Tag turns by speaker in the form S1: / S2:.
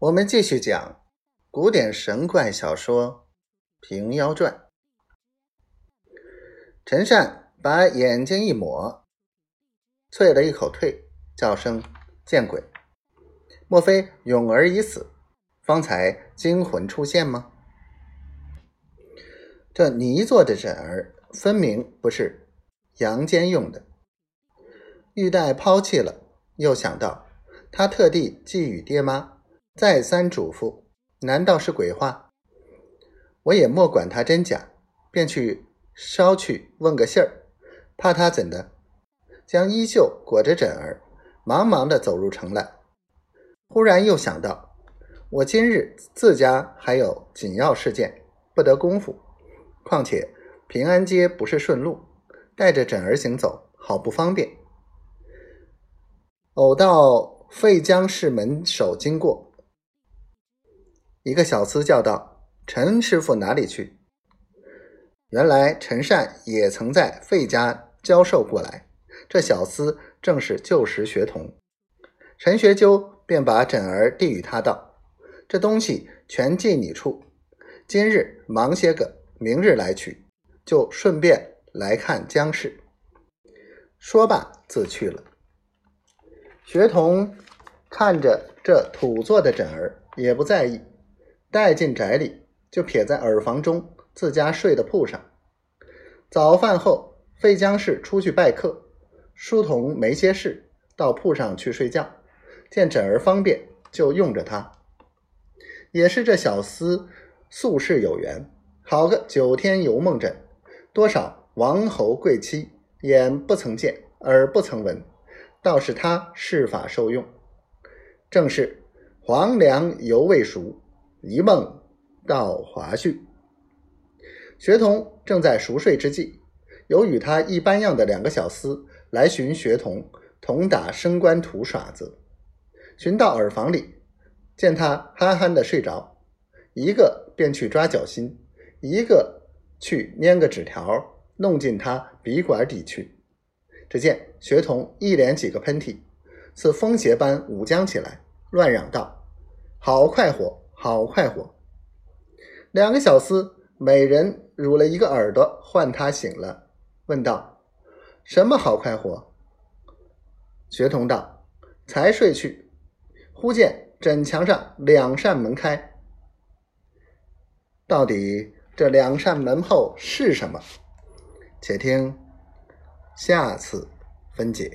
S1: 我们继续讲古典神怪小说《平妖传》。陈善把眼睛一抹，啐了一口唾，叫声“见鬼”！莫非永儿已死，方才惊魂出现吗？这泥做的枕儿，分明不是阳间用的。玉带抛弃了，又想到他特地寄予爹妈，再三嘱咐，难道是鬼话？我也莫管他真假，便去捎去问个信儿，怕他怎的？将衣袖裹着枕儿，忙忙的走入城来。忽然又想到，我今日自家还有紧要事件，不得功夫。况且平安街不是顺路，带着枕儿行走，好不方便。偶到费江市门首经过，一个小厮叫道：“陈师傅哪里去？”原来陈善也曾在费家教授过来，这小厮正是旧时学童。陈学究便把枕儿递与他道：“这东西全寄你处，今日忙些个。”明日来取，就顺便来看姜氏。说罢，自去了。学童看着这土做的枕儿，也不在意，带进宅里，就撇在耳房中自家睡的铺上。早饭后，费江氏出去拜客，书童没些事，到铺上去睡觉。见枕儿方便，就用着它。也是这小厮素世有缘。好个九天游梦枕，多少王侯贵妻眼不曾见，耳不曾闻，倒是他施法受用。正是黄粱犹未熟，一梦到华胥。学童正在熟睡之际，有与他一般样的两个小厮来寻学童，同打升官图耍子。寻到耳房里，见他憨憨的睡着，一个便去抓脚心。一个去粘个纸条，弄进他鼻管底去。只见学童一连几个喷嚏，似风邪般舞将起来，乱嚷道：“好快活，好快活！”两个小厮每人乳了一个耳朵，唤他醒了，问道：“什么好快活？”学童道：“才睡去，忽见枕墙上两扇门开，到底？”这两扇门后是什么？且听下次分解。